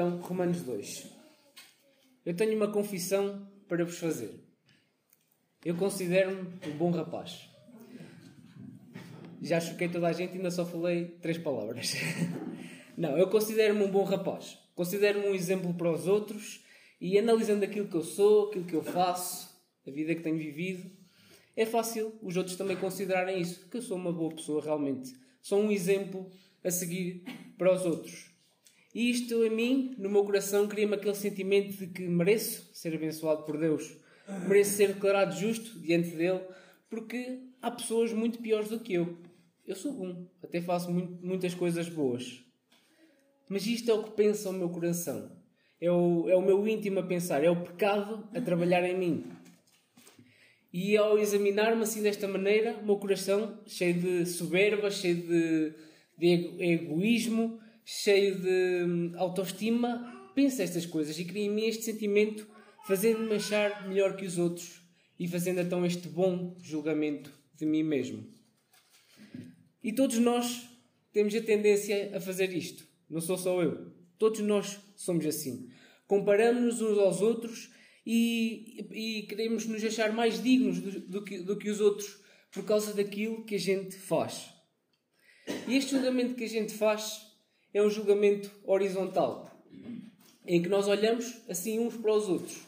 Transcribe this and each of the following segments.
Então, Romanos 2. Eu tenho uma confissão para vos fazer. Eu considero-me um bom rapaz. Já choquei toda a gente ainda só falei três palavras. Não, eu considero-me um bom rapaz. Considero-me um exemplo para os outros e analisando aquilo que eu sou, aquilo que eu faço, a vida que tenho vivido, é fácil os outros também considerarem isso, que eu sou uma boa pessoa realmente. Sou um exemplo a seguir para os outros. E isto a mim, no meu coração, cria-me aquele sentimento de que mereço ser abençoado por Deus. Mereço ser declarado justo diante dele, porque há pessoas muito piores do que eu. Eu sou bom, até faço muito, muitas coisas boas. Mas isto é o que pensa o meu coração. É o, é o meu íntimo a pensar, é o pecado a trabalhar em mim. E ao examinar-me assim desta maneira, o meu coração, cheio de soberba, cheio de, de egoísmo, cheio de hum, autoestima, pensa estas coisas e cria em mim este sentimento, fazendo-me achar melhor que os outros e fazendo então este bom julgamento de mim mesmo. E todos nós temos a tendência a fazer isto. Não sou só eu. Todos nós somos assim. Comparamos-nos uns aos outros e, e queremos nos achar mais dignos do, do, que, do que os outros por causa daquilo que a gente faz. E este julgamento que a gente faz é um julgamento horizontal, em que nós olhamos assim uns para os outros.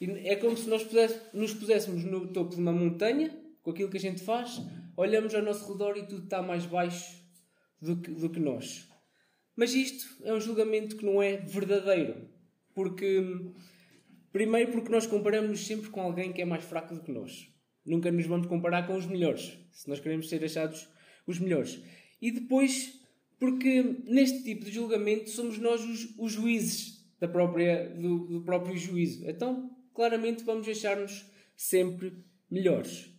E é como se nós nos puséssemos no topo de uma montanha, com aquilo que a gente faz, olhamos ao nosso redor e tudo está mais baixo do que, do que nós. Mas isto é um julgamento que não é verdadeiro, porque Primeiro porque nós comparamos sempre com alguém que é mais fraco do que nós. Nunca nos vamos comparar com os melhores, se nós queremos ser achados os melhores. E depois porque neste tipo de julgamento somos nós os, os juízes da própria, do, do próprio juízo. Então, claramente, vamos achar-nos sempre melhores.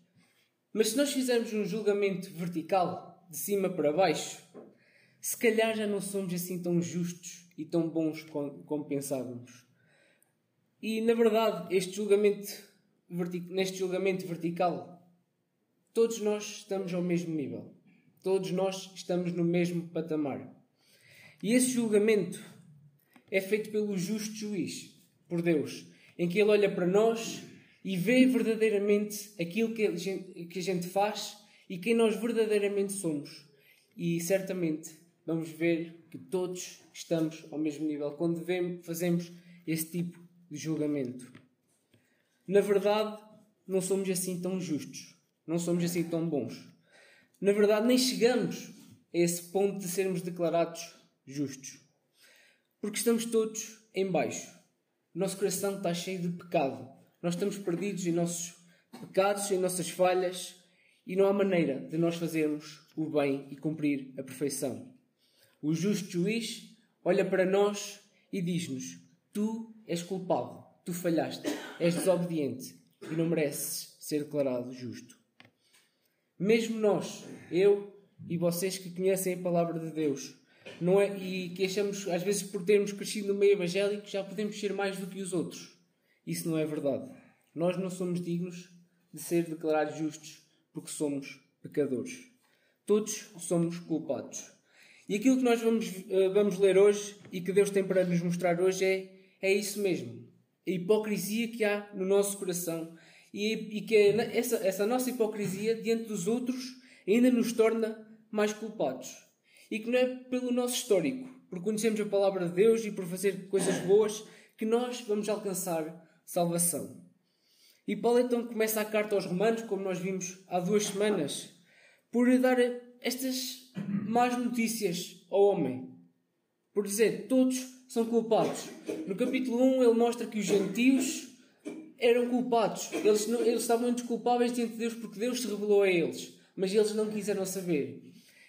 Mas se nós fizermos um julgamento vertical, de cima para baixo, se calhar já não somos assim tão justos e tão bons como, pensávamos. E na verdade, este julgamento, neste julgamento vertical, todos nós estamos ao mesmo nível. Todos nós estamos no mesmo patamar. E esse julgamento é feito pelo justo juiz, por Deus, em que Ele olha para nós e vê verdadeiramente aquilo que a gente, que a gente faz e quem nós verdadeiramente somos. E certamente vamos ver que todos estamos ao mesmo nível quando vemos, fazemos esse tipo de julgamento. Na verdade, não somos assim tão justos, não somos assim tão bons. Na verdade, nem chegamos a esse ponto de sermos declarados justos. Porque estamos todos em baixo. O nosso coração está cheio de pecado. Nós estamos perdidos em nossos pecados, em nossas falhas, e não há maneira de nós fazermos o bem e cumprir a perfeição. O justo juiz olha para nós e diz-nos: Tu és culpado, tu falhaste, és desobediente e não mereces ser declarado justo. Mesmo nós, eu e vocês que conhecem a palavra de Deus, não é, e que achamos, às vezes, por termos crescido no meio evangélico, já podemos ser mais do que os outros. Isso não é verdade. Nós não somos dignos de ser declarados justos porque somos pecadores. Todos somos culpados. E aquilo que nós vamos, eh, vamos ler hoje e que Deus tem para nos mostrar hoje é é isso mesmo. A hipocrisia que há no nosso coração. E, e que essa, essa nossa hipocrisia diante dos outros ainda nos torna mais culpados. E que não é pelo nosso histórico, por conhecermos a palavra de Deus e por fazer coisas boas, que nós vamos alcançar salvação. E Paulo então começa a carta aos Romanos, como nós vimos há duas semanas, por dar estas más notícias ao homem. Por dizer, todos são culpados. No capítulo 1 ele mostra que os gentios eram culpados. Eles, não, eles estavam desculpáveis diante de Deus porque Deus se revelou a eles. Mas eles não quiseram saber.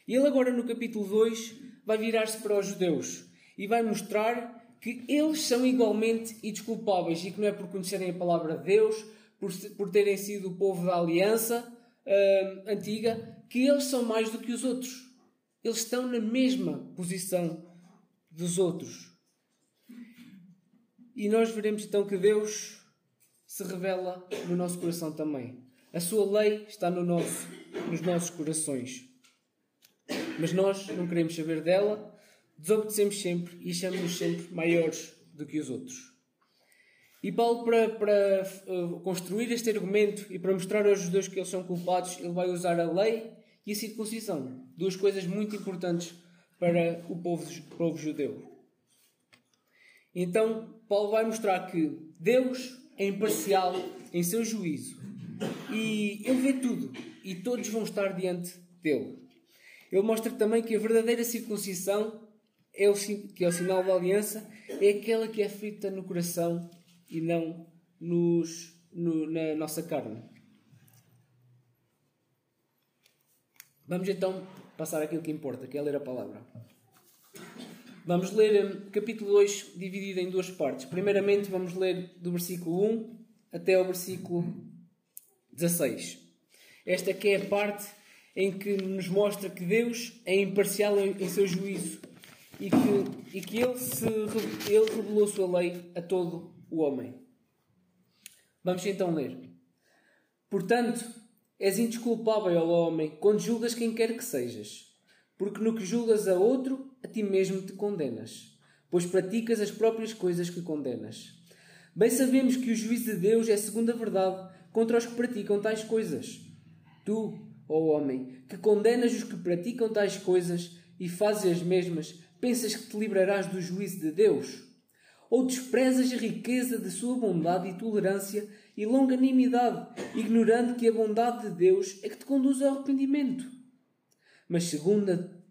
E ele agora no capítulo 2 vai virar-se para os judeus e vai mostrar que eles são igualmente indesculpáveis e que não é por conhecerem a palavra de Deus, por, por terem sido o povo da aliança uh, antiga, que eles são mais do que os outros. Eles estão na mesma posição dos outros. E nós veremos então que Deus se revela no nosso coração também. A sua lei está no nosso, nos nossos corações. Mas nós não queremos saber dela, desobedecemos sempre e achamos-nos sempre maiores do que os outros. E Paulo, para, para uh, construir este argumento e para mostrar aos judeus que eles são culpados, ele vai usar a lei e a circuncisão. Duas coisas muito importantes para o povo, povo judeu. Então, Paulo vai mostrar que Deus é imparcial em seu juízo e ele vê tudo e todos vão estar diante dele. Ele mostra também que a verdadeira circuncisão, é o, que é o sinal da aliança, é aquela que é feita no coração e não nos, no, na nossa carne. Vamos então passar aquilo que importa, que é ler a palavra. Vamos ler hum, capítulo 2 dividido em duas partes. Primeiramente vamos ler do versículo 1 até ao versículo 16. Esta que é a parte em que nos mostra que Deus é imparcial em, em seu juízo e que, e que ele, se, ele revelou sua lei a todo o homem. Vamos então ler. Portanto, és indesculpável, ó homem, quando julgas quem quer que sejas, porque no que julgas a outro, a ti mesmo te condenas, pois praticas as próprias coisas que condenas. Bem sabemos que o juízo de Deus é segundo a verdade contra os que praticam tais coisas. Tu, ó homem, que condenas os que praticam tais coisas e fazes as mesmas, pensas que te livrarás do juízo de Deus? Ou desprezas a riqueza de sua bondade e tolerância e longanimidade, ignorando que a bondade de Deus é que te conduz ao arrependimento? Mas segundo a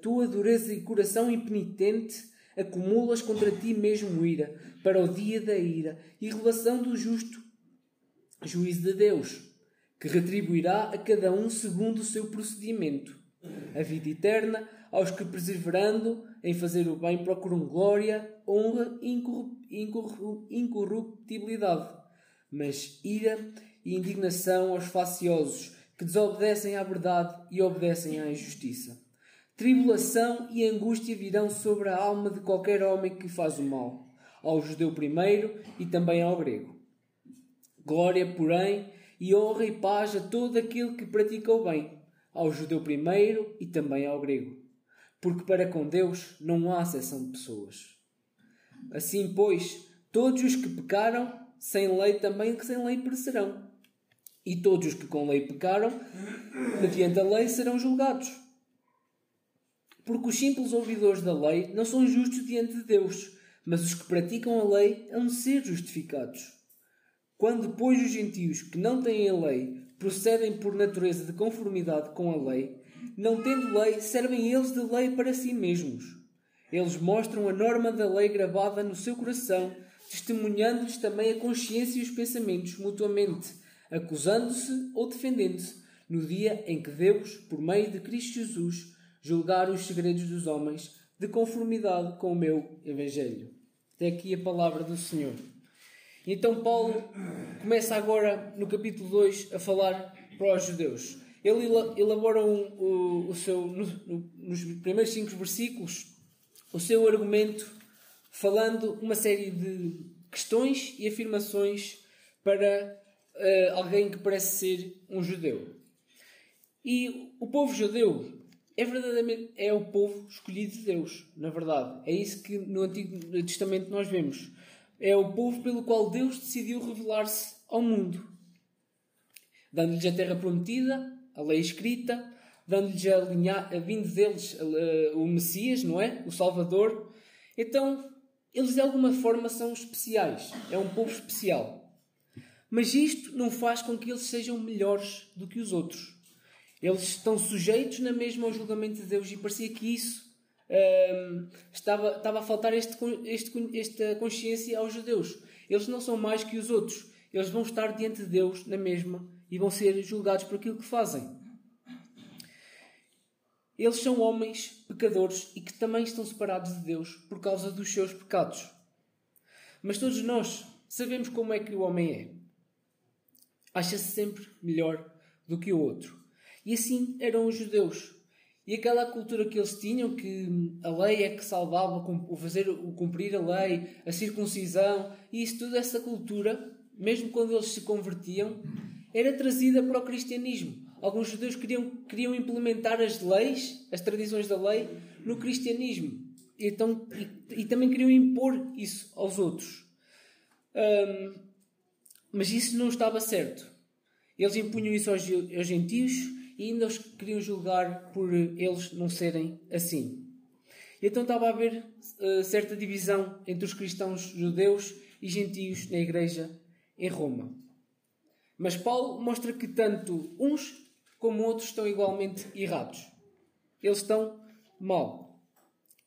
tua dureza e coração impenitente, acumulas contra ti mesmo ira, para o dia da ira e revelação do justo juízo de Deus, que retribuirá a cada um segundo o seu procedimento. A vida eterna aos que, perseverando em fazer o bem, procuram glória, honra e incorruptibilidade, mas ira e indignação aos faciosos, que desobedecem à verdade e obedecem à injustiça. Tribulação e angústia virão sobre a alma de qualquer homem que faz o mal, ao judeu primeiro e também ao grego. Glória, porém, e honra e paz a todo aquele que pratica o bem, ao judeu primeiro e também ao grego porque para com Deus não há seção de pessoas. Assim, pois, todos os que pecaram sem lei também que sem lei perecerão. E todos os que com lei pecaram, mediante a lei, serão julgados. Porque os simples ouvidores da lei não são justos diante de Deus, mas os que praticam a lei hão de ser justificados. Quando, pois, os gentios que não têm a lei procedem por natureza de conformidade com a lei, não tendo lei, servem eles de lei para si mesmos. Eles mostram a norma da lei gravada no seu coração, testemunhando-lhes também a consciência e os pensamentos mutuamente, acusando-se ou defendendo-se, no dia em que Deus, por meio de Cristo Jesus, julgar os segredos dos homens, de conformidade com o meu Evangelho. Até aqui a palavra do Senhor. Então, Paulo começa agora, no capítulo 2, a falar para os judeus. Ele elabora um, o, o seu, no, no, nos primeiros cinco versículos o seu argumento, falando uma série de questões e afirmações para uh, alguém que parece ser um judeu. E o povo judeu é verdadeiramente é o povo escolhido de Deus, na verdade. É isso que no Antigo Testamento nós vemos. É o povo pelo qual Deus decidiu revelar-se ao mundo, dando-lhes a terra prometida, a lei escrita, dando-lhes a, linha, a vindo deles a, a, o Messias, não é? O Salvador. Então, eles de alguma forma são especiais. É um povo especial. Mas isto não faz com que eles sejam melhores do que os outros. Eles estão sujeitos na mesma ao julgamento de Deus e parecia que isso hum, estava, estava a faltar este, este, esta consciência aos judeus. Eles não são mais que os outros. Eles vão estar diante de Deus na mesma e vão ser julgados por aquilo que fazem. Eles são homens pecadores e que também estão separados de Deus por causa dos seus pecados. Mas todos nós sabemos como é que o homem é. Acha-se sempre melhor do que o outro. E assim eram os judeus. E aquela cultura que eles tinham, que a lei é que salvava, o fazer, o cumprir a lei, a circuncisão, e isso tudo, essa cultura, mesmo quando eles se convertiam, era trazida para o cristianismo. Alguns judeus queriam, queriam implementar as leis, as tradições da lei, no cristianismo. e, então, e, e também queriam impor isso aos outros. Um, mas isso não estava certo. Eles impunham isso aos, aos gentios e ainda os queriam julgar por eles não serem assim. E então estava a haver uh, certa divisão entre os cristãos judeus e gentios na igreja em Roma. Mas Paulo mostra que tanto uns como outros estão igualmente errados. Eles estão mal.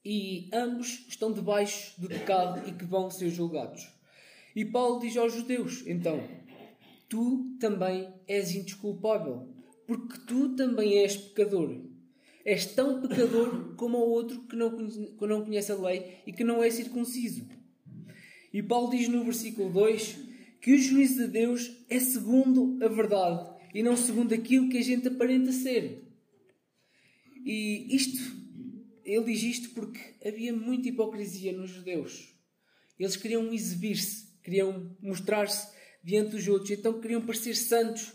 E ambos estão debaixo do pecado e que vão ser julgados. E Paulo diz aos judeus, então, tu também és indesculpável, porque tu também és pecador. És tão pecador como o outro que não, que não conhece a lei e que não é circunciso. E Paulo diz no versículo 2 que o juízo de Deus é segundo a verdade e não segundo aquilo que a gente aparenta ser. E isto, ele diz isto porque havia muita hipocrisia nos judeus. Eles queriam exibir-se, queriam mostrar-se diante dos outros, então queriam parecer santos,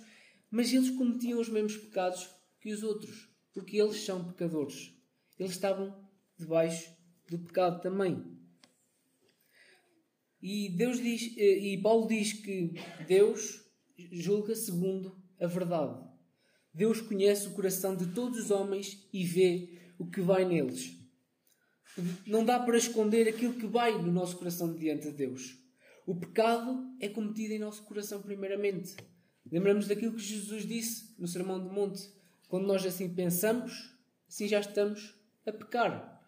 mas eles cometiam os mesmos pecados que os outros, porque eles são pecadores. Eles estavam debaixo do pecado também. E Deus diz, eh, e Paulo diz que Deus julga segundo a verdade. Deus conhece o coração de todos os homens e vê o que vai neles. Não dá para esconder aquilo que vai no nosso coração diante de Deus. O pecado é cometido em nosso coração, primeiramente. Lembramos daquilo que Jesus disse no Sermão do Monte. Quando nós assim pensamos, assim já estamos a pecar.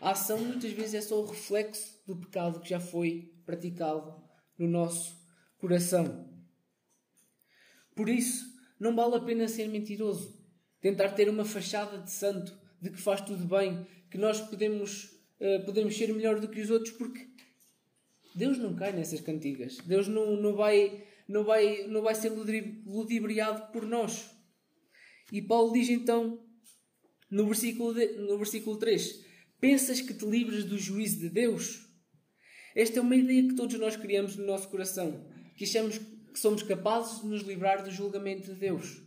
A ação muitas vezes é só o reflexo do pecado que já foi praticado no nosso coração. Por isso, não vale a pena ser mentiroso. Tentar ter uma fachada de santo, de que faz tudo bem, que nós podemos, uh, podemos ser melhor do que os outros, porque Deus não cai nessas cantigas. Deus não, não, vai, não, vai, não vai ser ludibriado por nós. E Paulo diz então, no versículo, de, no versículo 3, Pensas que te livras do juízo de Deus? Esta é uma ideia que todos nós criamos no nosso coração, que achamos que somos capazes de nos livrar do julgamento de Deus.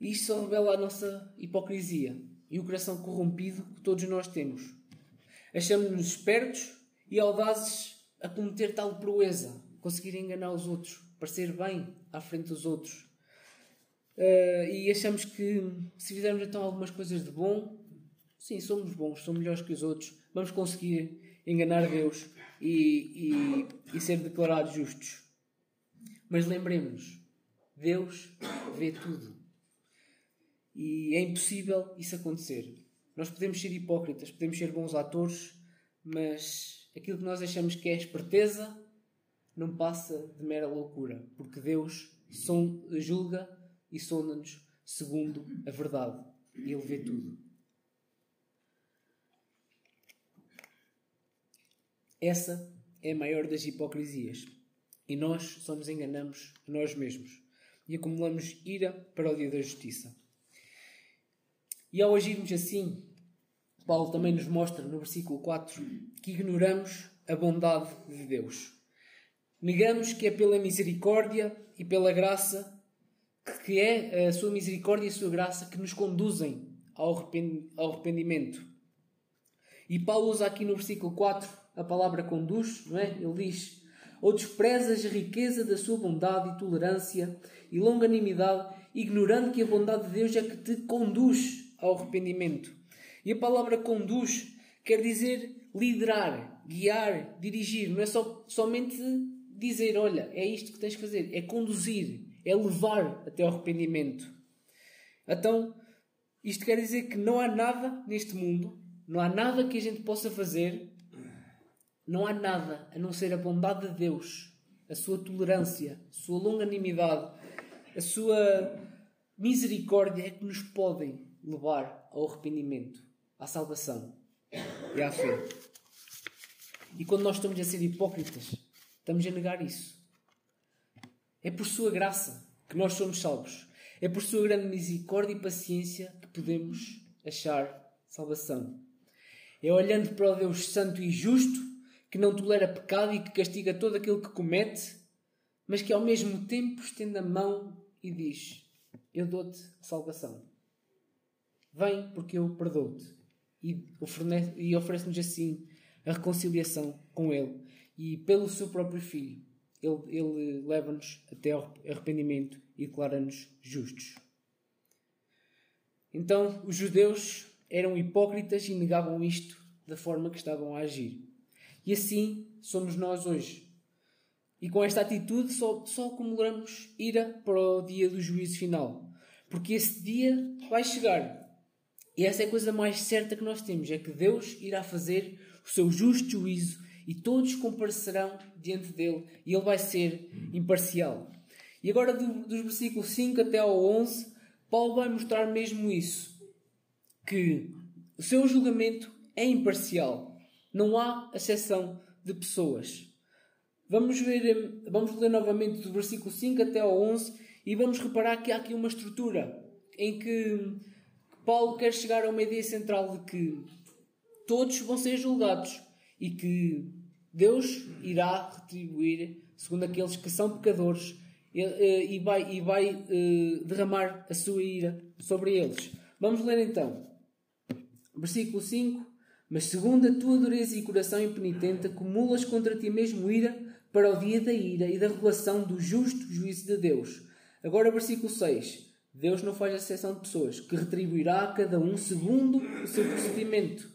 E isto só revela a nossa hipocrisia e o coração corrompido que todos nós temos. Achamos-nos espertos e audazes a cometer tal proeza, conseguir enganar os outros, parecer bem à frente dos outros. Uh, e achamos que se fizermos então algumas coisas de bom, sim, somos bons, somos melhores que os outros, vamos conseguir enganar Deus e, e, e ser declarados justos. Mas lembremos-nos, Deus vê tudo. E é impossível isso acontecer. Nós podemos ser hipócritas, podemos ser bons atores, mas aquilo que nós achamos que é esperteza não passa de mera loucura, porque Deus julga e sonda-nos segundo a verdade. E Ele vê tudo. Essa é a maior das hipocrisias. E nós só nos enganamos nós mesmos e acumulamos ira para o dia da justiça. E ao agirmos assim, Paulo também nos mostra no versículo 4 que ignoramos a bondade de Deus. Negamos que é pela misericórdia e pela graça, que é a sua misericórdia e a sua graça que nos conduzem ao arrependimento. E Paulo usa aqui no versículo 4 a palavra conduz, não é? Ele diz: Ou desprezas a riqueza da sua bondade e tolerância e longanimidade, ignorando que a bondade de Deus é que te conduz ao arrependimento. E a palavra conduz quer dizer liderar, guiar, dirigir. Não é só, somente dizer, olha, é isto que tens que fazer. É conduzir, é levar até ao arrependimento. Então, isto quer dizer que não há nada neste mundo, não há nada que a gente possa fazer não há nada a não ser a bondade de Deus, a sua tolerância, a sua longanimidade, a sua misericórdia é que nos podem levar ao arrependimento, à salvação e à fé. E quando nós estamos a ser hipócritas, estamos a negar isso. É por sua graça que nós somos salvos. É por sua grande misericórdia e paciência que podemos achar salvação. É olhando para o Deus Santo e Justo que não tolera pecado e que castiga todo aquele que comete, mas que ao mesmo tempo estende a mão e diz: Eu dou-te salvação. Vem porque eu perdoo-te. e oferece-nos assim a reconciliação com Ele. E pelo seu próprio Filho, Ele, ele leva-nos até ao arrependimento e declara-nos justos. Então, os judeus eram hipócritas e negavam isto da forma que estavam a agir. E assim somos nós hoje. E com esta atitude só, só acumulamos ira para o dia do juízo final. Porque esse dia vai chegar. E essa é a coisa mais certa que nós temos: é que Deus irá fazer o seu justo juízo e todos comparecerão diante dele e ele vai ser imparcial. E agora, do, dos versículos 5 até ao 11, Paulo vai mostrar mesmo isso: que o seu julgamento é imparcial, não há exceção de pessoas. Vamos ver, vamos ler novamente do versículo 5 até ao 11 e vamos reparar que há aqui uma estrutura em que Paulo quer chegar a uma ideia central de que todos vão ser julgados e que Deus irá retribuir segundo aqueles que são pecadores e vai, e vai eh, derramar a sua ira sobre eles. Vamos ler então. Versículo 5. Mas segundo a tua dureza e coração impenitente, acumulas contra ti mesmo ira para o dia da ira e da revelação do justo juízo de Deus. Agora, versículo 6. Deus não faz exceção de pessoas, que retribuirá a cada um segundo o seu procedimento.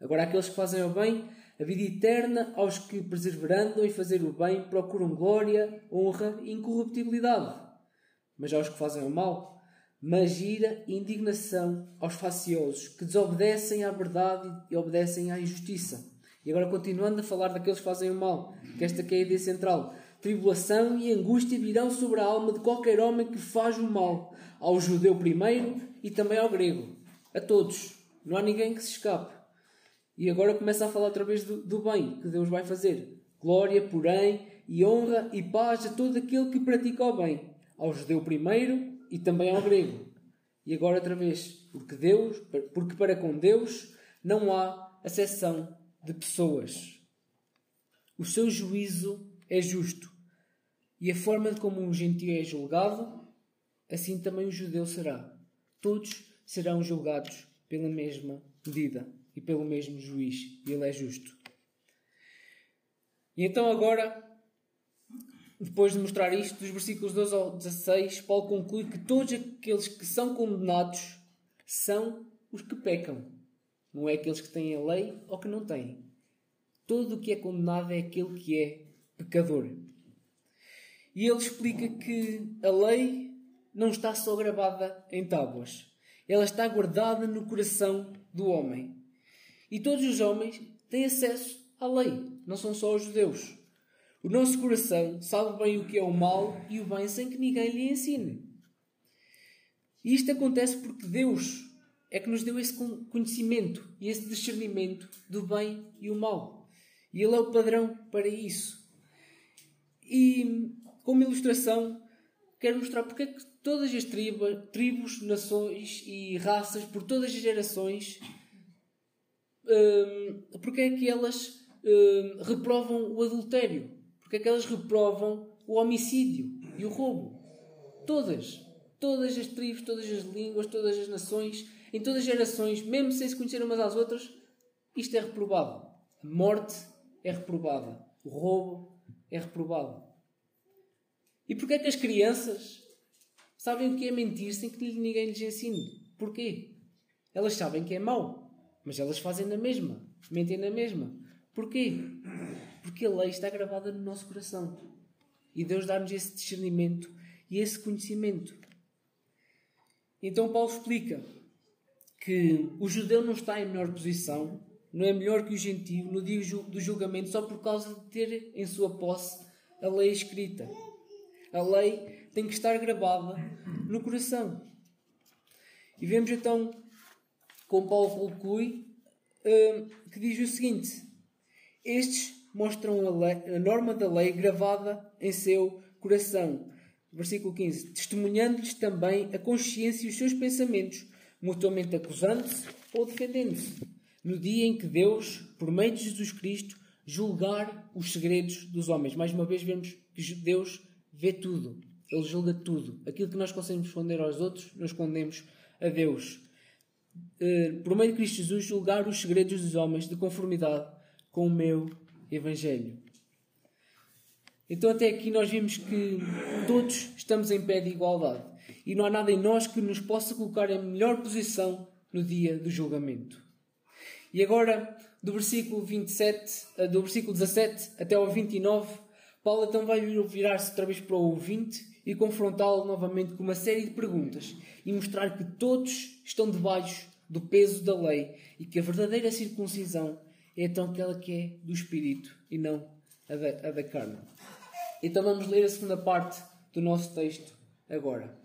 Agora, aqueles que fazem o bem, a vida eterna aos que, perseverando em fazer o bem, procuram glória, honra e incorruptibilidade. Mas aos que fazem o mal, mas ira e indignação aos faciosos, que desobedecem à verdade e obedecem à injustiça. E agora, continuando a falar daqueles que fazem o mal, que esta que é a ideia central. Tribulação e angústia virão sobre a alma de qualquer homem que faz o mal, ao judeu primeiro e também ao grego. A todos. Não há ninguém que se escape. E agora começa a falar outra vez do, do bem que Deus vai fazer. Glória, porém, e honra e paz a todo aquele que pratica o bem, ao judeu primeiro e também ao grego. E agora outra vez, porque Deus, porque para com Deus não há acessão de pessoas. O seu juízo é justo. E a forma de como um gentio é julgado, assim também o judeu será. Todos serão julgados pela mesma medida e pelo mesmo juiz, e ele é justo. E então agora, depois de mostrar isto, dos versículos 12 ao 16, Paulo conclui que todos aqueles que são condenados são os que pecam. Não é aqueles que têm a lei ou que não têm. Todo o que é condenado é aquele que é pecador. E ele explica que a lei não está só gravada em tábuas, ela está guardada no coração do homem. E todos os homens têm acesso à lei, não são só os judeus. O nosso coração sabe bem o que é o mal e o bem sem que ninguém lhe ensine. E isto acontece porque Deus é que nos deu esse conhecimento e esse discernimento do bem e o mal. E Ele é o padrão para isso. E, como ilustração, quero mostrar porque é que todas as tribos, tribos nações e raças, por todas as gerações, Hum, porque é que elas hum, reprovam o adultério? Porque é que elas reprovam o homicídio e o roubo? Todas. Todas as tribos, todas as línguas, todas as nações, em todas as gerações, mesmo sem se conhecer umas às outras, isto é reprovado. A morte é reprovada. O roubo é reprovado. E porquê é que as crianças sabem o que é mentir sem que ninguém lhes ensine? Porquê? Elas sabem que é mau. Mas elas fazem na mesma, mentem na mesma. Porquê? Porque a lei está gravada no nosso coração. E Deus dá-nos esse discernimento e esse conhecimento. Então Paulo explica que o judeu não está em melhor posição, não é melhor que o gentio no dia do julgamento só por causa de ter em sua posse a lei escrita. A lei tem que estar gravada no coração. E vemos então como Paulo conclui, hum, que diz o seguinte: Estes mostram a, lei, a norma da lei gravada em seu coração. Versículo 15: Testemunhando-lhes também a consciência e os seus pensamentos, mutuamente acusando-se ou defendendo-se, no dia em que Deus, por meio de Jesus Cristo, julgar os segredos dos homens. Mais uma vez, vemos que Deus vê tudo, Ele julga tudo. Aquilo que nós conseguimos esconder aos outros, nós escondemos a Deus. Eh, por meio de Cristo Jesus, julgar os segredos dos homens de conformidade com o meu Evangelho. Então, até aqui, nós vimos que todos estamos em pé de igualdade e não há nada em nós que nos possa colocar em melhor posição no dia do julgamento. E agora, do versículo 27, eh, do versículo 17 até ao 29, Paulo então vai virar-se outra vez para o ouvinte e confrontá-lo novamente com uma série de perguntas e mostrar que todos estão debaixo do peso da lei e que a verdadeira circuncisão é então aquela que é do espírito e não a da, a da carne. Então vamos ler a segunda parte do nosso texto agora.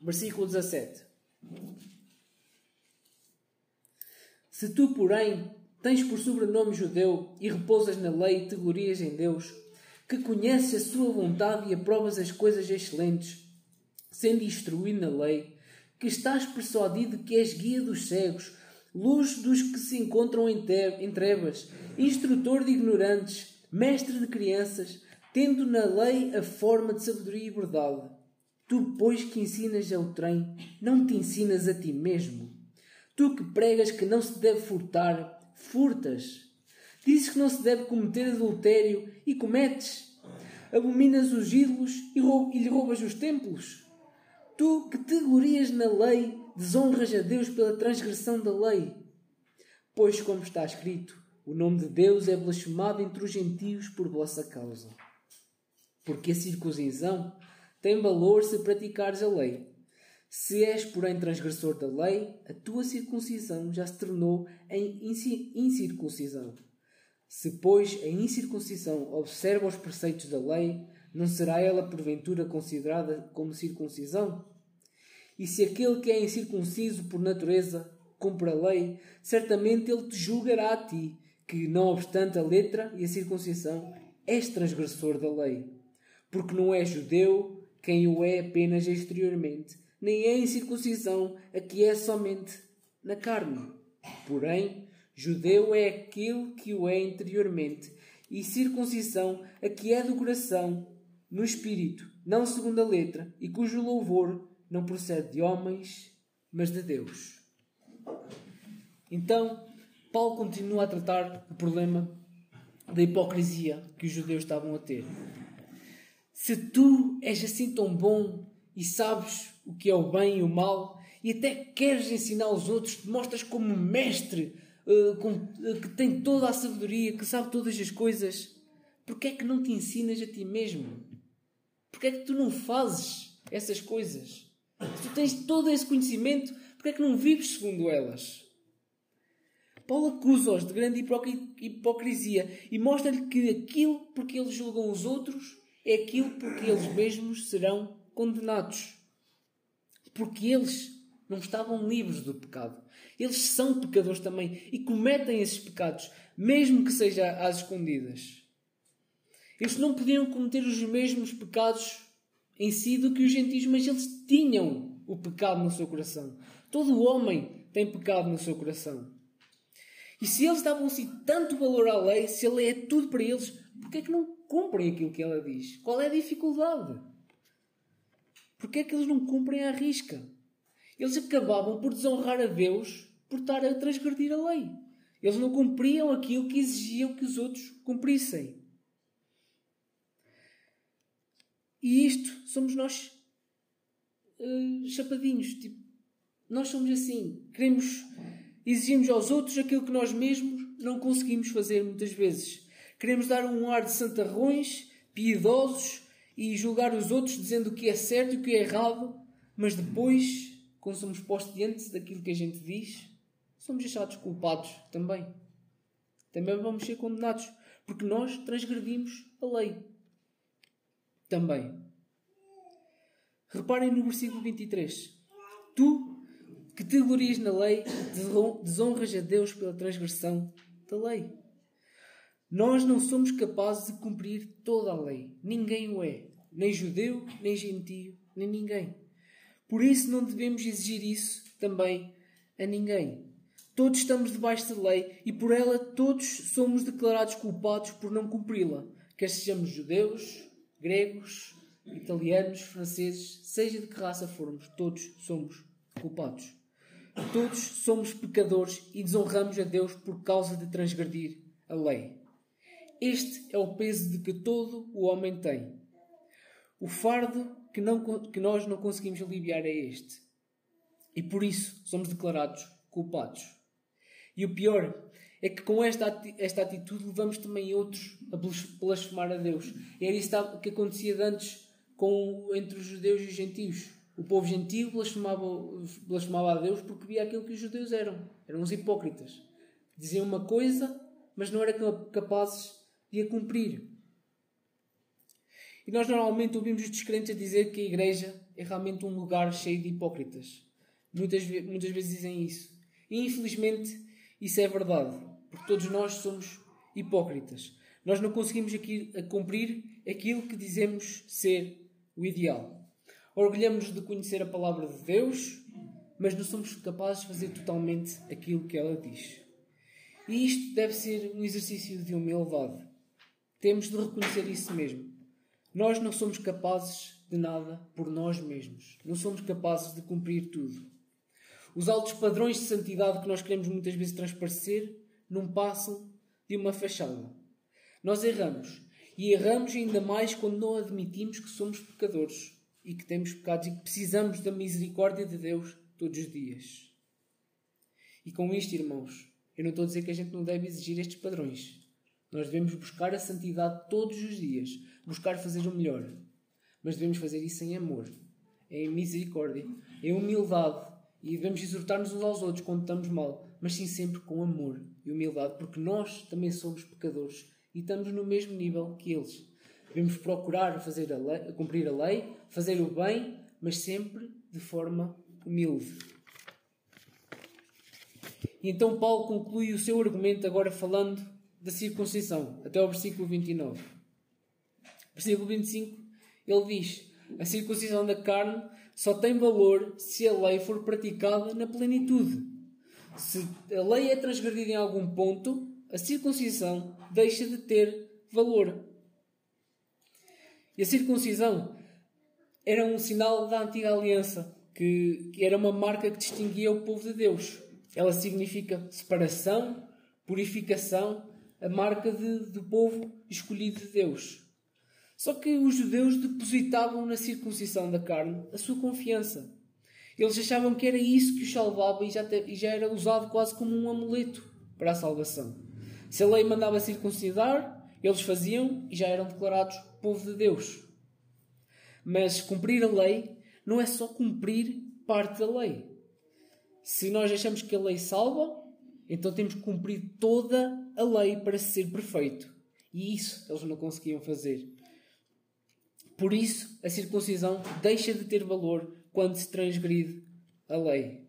Versículo 17. Se tu, porém, tens por sobrenome judeu e repousas na lei e te glorias em Deus, que conheces a sua vontade e aprovas as coisas excelentes, sendo instruído na lei, que estás persuadido que és guia dos cegos, luz dos que se encontram em trevas, instrutor de ignorantes, mestre de crianças, tendo na lei a forma de sabedoria e verdade. Tu, pois, que ensinas ao trem, não te ensinas a ti mesmo. Tu que pregas que não se deve furtar, furtas. Dizes que não se deve cometer adultério e cometes. Abominas os ídolos e, e lhe roubas os templos. Tu que te glorias na lei, desonras a Deus pela transgressão da lei. Pois, como está escrito, o nome de Deus é blasfemado entre os gentios por vossa causa. Porque a circuncisão tem valor se praticares a lei. Se és, porém, transgressor da lei, a tua circuncisão já se tornou em incircuncisão. Se, pois, a incircuncisão observa os preceitos da lei, não será ela porventura considerada como circuncisão? E se aquele que é incircunciso por natureza cumpre a lei, certamente ele te julgará a ti, que, não obstante a letra e a circuncisão, és transgressor da lei. Porque não és judeu quem o é apenas exteriormente, nem é incircuncisão a que é somente na carne. Porém, judeu é aquele que o é interiormente, e circuncisão a que é do coração, no espírito, não segundo a letra, e cujo louvor não procede de homens, mas de Deus. Então, Paulo continua a tratar o problema da hipocrisia que os judeus estavam a ter. Se tu és assim tão bom e sabes o que é o bem e o mal, e até queres ensinar aos outros, te mostras como mestre uh, com, uh, que tem toda a sabedoria, que sabe todas as coisas, porque é que não te ensinas a ti mesmo? Porque é que tu não fazes essas coisas? Se tu tens todo esse conhecimento, porque é que não vives segundo elas? Paulo acusa-os de grande hipocrisia e mostra-lhe que aquilo porque eles julgam os outros é aquilo porque eles mesmos serão condenados. Porque eles não estavam livres do pecado. Eles são pecadores também e cometem esses pecados, mesmo que seja às escondidas. Eles não podiam cometer os mesmos pecados em si do que os gentios, mas eles tinham o pecado no seu coração. Todo homem tem pecado no seu coração. E se eles davam assim tanto valor à lei, se a lei é tudo para eles, porquê é que não cumprem aquilo que ela diz? Qual é a dificuldade? Porquê é que eles não cumprem à risca? Eles acabavam por desonrar a Deus por estar a transgredir a lei. Eles não cumpriam aquilo que exigiam que os outros cumprissem. E isto somos nós uh, chapadinhos. Tipo, nós somos assim. Queremos, exigimos aos outros aquilo que nós mesmos não conseguimos fazer muitas vezes. Queremos dar um ar de santarrões, piedosos e julgar os outros dizendo o que é certo e o que é errado, mas depois, quando somos postos diante daquilo que a gente diz, somos achados culpados também. Também vamos ser condenados, porque nós transgredimos a lei. Também. Reparem no versículo 23. Tu, que te glorias na lei, desonras a Deus pela transgressão da lei. Nós não somos capazes de cumprir toda a lei. Ninguém o é. Nem judeu, nem gentio, nem ninguém. Por isso não devemos exigir isso também a ninguém. Todos estamos debaixo da lei e por ela todos somos declarados culpados por não cumpri-la, quer sejamos judeus, gregos, italianos, franceses, seja de que raça formos, todos somos culpados. Todos somos pecadores e desonramos a Deus por causa de transgredir a lei. Este é o peso de que todo o homem tem. O fardo que, não, que nós não conseguimos aliviar é este. E por isso somos declarados culpados. E o pior é que com esta, esta atitude levamos também outros a blasfemar a Deus. E era isso que acontecia antes com, entre os judeus e os gentios. O povo gentio blasfemava, blasfemava a Deus porque via aquilo que os judeus eram. Eram os hipócritas. Diziam uma coisa, mas não eram capazes de a cumprir. E nós normalmente ouvimos os descrentes a dizer que a igreja é realmente um lugar cheio de hipócritas. Muitas, muitas vezes dizem isso. E infelizmente isso é verdade, porque todos nós somos hipócritas. Nós não conseguimos aqui a cumprir aquilo que dizemos ser o ideal. Orgulhamos de conhecer a palavra de Deus, mas não somos capazes de fazer totalmente aquilo que ela diz. E isto deve ser um exercício de humildade. Temos de reconhecer isso mesmo. Nós não somos capazes de nada por nós mesmos. Não somos capazes de cumprir tudo. Os altos padrões de santidade que nós queremos muitas vezes transparecer não passam de uma fachada. Nós erramos. E erramos ainda mais quando não admitimos que somos pecadores e que temos pecados e que precisamos da misericórdia de Deus todos os dias. E com isto, irmãos, eu não estou a dizer que a gente não deve exigir estes padrões. Nós devemos buscar a santidade todos os dias, buscar fazer o melhor. Mas devemos fazer isso em amor, em misericórdia, em humildade e devemos exortar-nos uns aos outros quando estamos mal, mas sim sempre com amor e humildade, porque nós também somos pecadores e estamos no mesmo nível que eles. Devemos procurar fazer a lei, cumprir a lei, fazer o bem, mas sempre de forma humilde. E então Paulo conclui o seu argumento agora falando da circuncisão, até ao versículo 29. Versículo 25, ele diz: A circuncisão da carne só tem valor se a lei for praticada na plenitude. Se a lei é transgredida em algum ponto, a circuncisão deixa de ter valor. E a circuncisão era um sinal da antiga aliança, que era uma marca que distinguia o povo de Deus. Ela significa separação, purificação, a marca de, do povo escolhido de Deus. Só que os judeus depositavam na circuncisão da carne a sua confiança. Eles achavam que era isso que os salvava e já, te, e já era usado quase como um amuleto para a salvação. Se a lei mandava circuncidar, eles faziam e já eram declarados povo de Deus. Mas cumprir a lei não é só cumprir parte da lei. Se nós achamos que a lei salva, então temos que cumprir toda a lei para ser perfeito. E isso eles não conseguiam fazer. Por isso, a circuncisão deixa de ter valor quando se transgride a lei.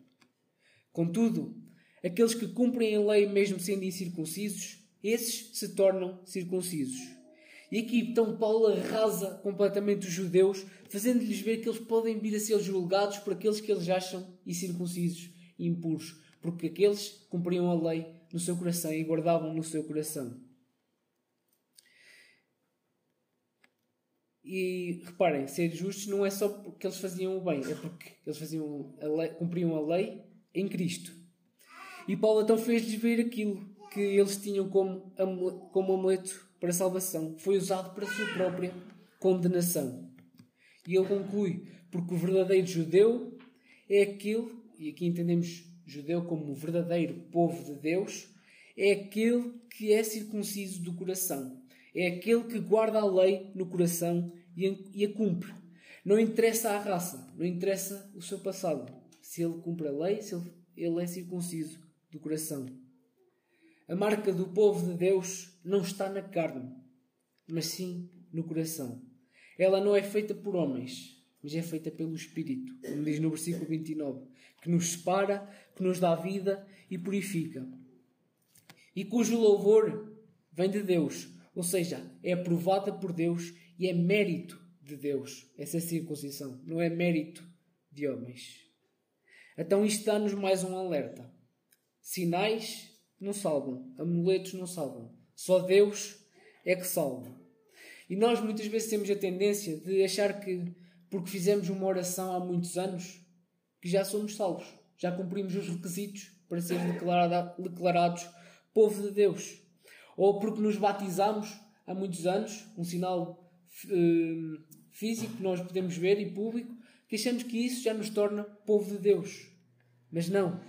Contudo, aqueles que cumprem a lei mesmo sendo incircuncisos, esses se tornam circuncisos. E aqui então Paulo arrasa completamente os judeus, fazendo-lhes ver que eles podem vir a ser julgados por aqueles que eles acham incircuncisos e impuros, porque aqueles cumpriam a lei no seu coração e guardavam no seu coração. E reparem, ser justos não é só porque eles faziam o bem, é porque eles faziam a lei, cumpriam a lei em Cristo. E Paulo então fez-lhes ver aquilo que eles tinham como, como amuleto para salvação. Foi usado para a sua própria condenação. E ele conclui, porque o verdadeiro judeu é aquele, e aqui entendemos judeu como verdadeiro povo de Deus, é aquele que é circunciso do coração. É aquele que guarda a lei no coração e a cumpre. Não interessa a raça, não interessa o seu passado. Se ele cumpre a lei, se ele, ele é circunciso do coração. A marca do povo de Deus não está na carne, mas sim no coração. Ela não é feita por homens, mas é feita pelo Espírito, como diz no versículo 29, que nos separa, que nos dá vida e purifica. E cujo louvor vem de Deus, ou seja, é aprovada por Deus e é mérito de Deus essa circuncisão, não é mérito de homens. Então isto dá-nos mais um alerta. Sinais não salvam, amuletos não salvam. Só Deus é que salva. E nós muitas vezes temos a tendência de achar que, porque fizemos uma oração há muitos anos, que já somos salvos, já cumprimos os requisitos para ser declarados povo de Deus. Ou porque nos batizamos há muitos anos, um sinal uh, físico que nós podemos ver e público, que achamos que isso já nos torna povo de Deus. Mas não.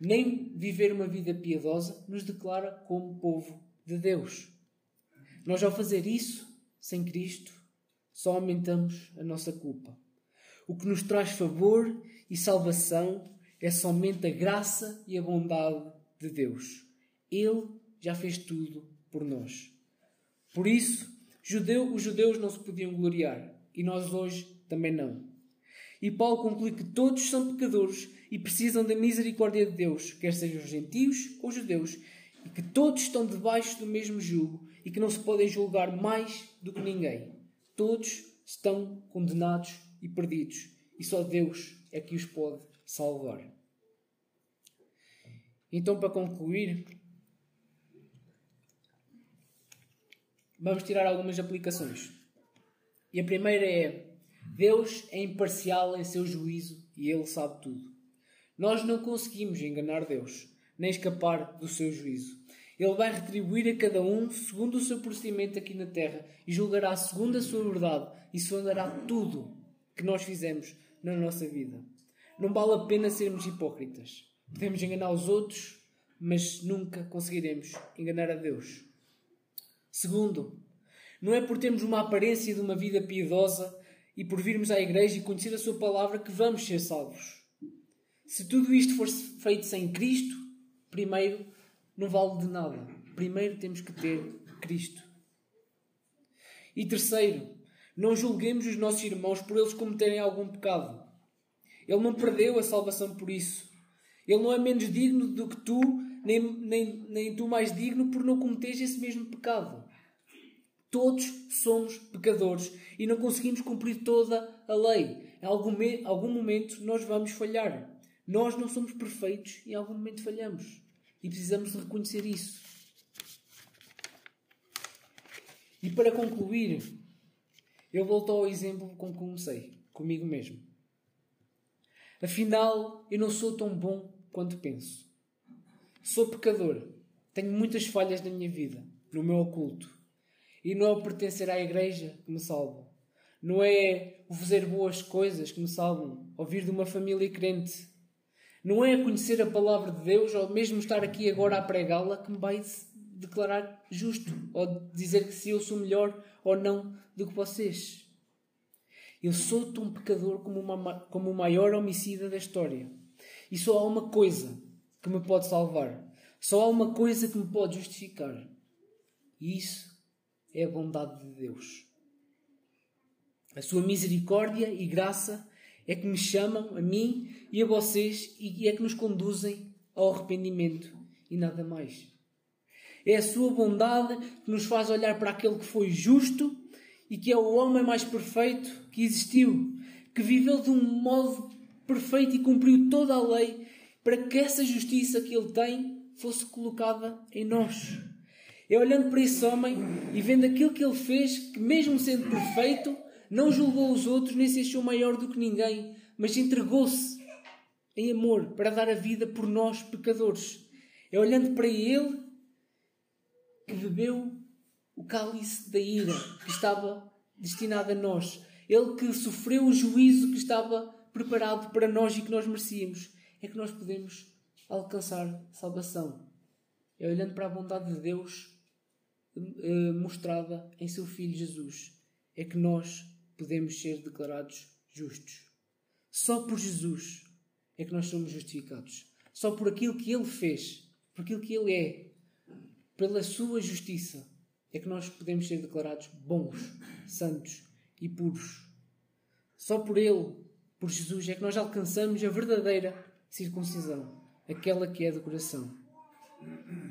Nem viver uma vida piedosa nos declara como povo de Deus. Nós, ao fazer isso, sem Cristo, só aumentamos a nossa culpa. O que nos traz favor e salvação é somente a graça e a bondade de Deus. Ele já fez tudo por nós. Por isso, judeu, os judeus não se podiam gloriar e nós hoje também não. E Paulo conclui que todos são pecadores e precisam da misericórdia de Deus, quer sejam gentios ou judeus, e que todos estão debaixo do mesmo jugo e que não se podem julgar mais do que ninguém. Todos estão condenados e perdidos, e só Deus é que os pode salvar. Então, para concluir, vamos tirar algumas aplicações. E a primeira é: Deus é imparcial em seu juízo e Ele sabe tudo. Nós não conseguimos enganar Deus, nem escapar do seu juízo. Ele vai retribuir a cada um segundo o seu procedimento aqui na terra e julgará segundo a sua verdade e sondará tudo que nós fizemos na nossa vida. Não vale a pena sermos hipócritas. Podemos enganar os outros, mas nunca conseguiremos enganar a Deus. Segundo, não é por termos uma aparência de uma vida piedosa e por virmos à igreja e conhecer a Sua palavra que vamos ser salvos. Se tudo isto for feito sem Cristo, primeiro não vale de nada. Primeiro temos que ter Cristo. E terceiro, não julguemos os nossos irmãos por eles cometerem algum pecado. Ele não perdeu a salvação por isso. Ele não é menos digno do que tu, nem, nem, nem tu mais digno por não cometeres esse mesmo pecado. Todos somos pecadores e não conseguimos cumprir toda a lei. Em algum, algum momento nós vamos falhar. Nós não somos perfeitos e em algum momento falhamos. E precisamos reconhecer isso. E para concluir, eu volto ao exemplo com que comecei, comigo mesmo. Afinal, eu não sou tão bom quanto penso. Sou pecador. Tenho muitas falhas na minha vida, no meu oculto. E não é o pertencer à igreja que me salva. Não é o fazer boas coisas que me salvam. Ouvir de uma família crente. Não é conhecer a palavra de Deus ou mesmo estar aqui agora a pregá-la que me vai declarar justo ou dizer que se eu sou melhor ou não do que vocês. Eu sou tão pecador como, uma, como o maior homicida da história. E só há uma coisa que me pode salvar. Só há uma coisa que me pode justificar. E isso é a bondade de Deus. A sua misericórdia e graça é que me chamam a mim e a vocês e é que nos conduzem ao arrependimento e nada mais. É a sua bondade que nos faz olhar para aquele que foi justo e que é o homem mais perfeito que existiu, que viveu de um modo perfeito e cumpriu toda a lei para que essa justiça que ele tem fosse colocada em nós. É olhando para esse homem e vendo aquilo que ele fez, que mesmo sendo perfeito, não julgou os outros nem se achou maior do que ninguém, mas entregou-se em amor para dar a vida por nós, pecadores. É olhando para ele que bebeu o cálice da ira que estava destinado a nós. Ele que sofreu o juízo que estava preparado para nós e que nós merecíamos. É que nós podemos alcançar salvação. É olhando para a bondade de Deus eh, mostrada em seu Filho Jesus, é que nós podemos ser declarados justos. Só por Jesus é que nós somos justificados. Só por aquilo que Ele fez, por aquilo que Ele é, pela Sua justiça, é que nós podemos ser declarados bons, santos e puros. Só por Ele, por Jesus, é que nós alcançamos a verdadeira circuncisão, aquela que é do coração.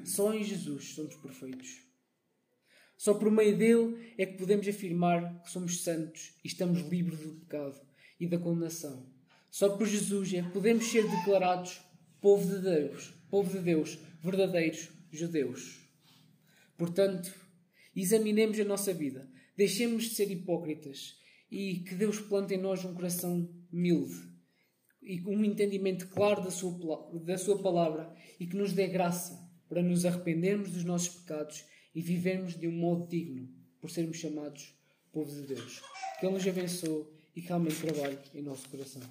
Só em Jesus somos perfeitos. Só por meio dele é que podemos afirmar que somos santos e estamos livres do pecado e da condenação. Só por Jesus é que podemos ser declarados povo de Deus, povo de Deus, verdadeiros judeus. Portanto, examinemos a nossa vida. Deixemos de ser hipócritas e que Deus plante em nós um coração humilde e um entendimento claro da sua, da sua palavra e que nos dê graça para nos arrependermos dos nossos pecados e vivermos de um modo digno por sermos chamados povo de Deus. Que Ele nos abençoe e que realmente trabalhe em nosso coração.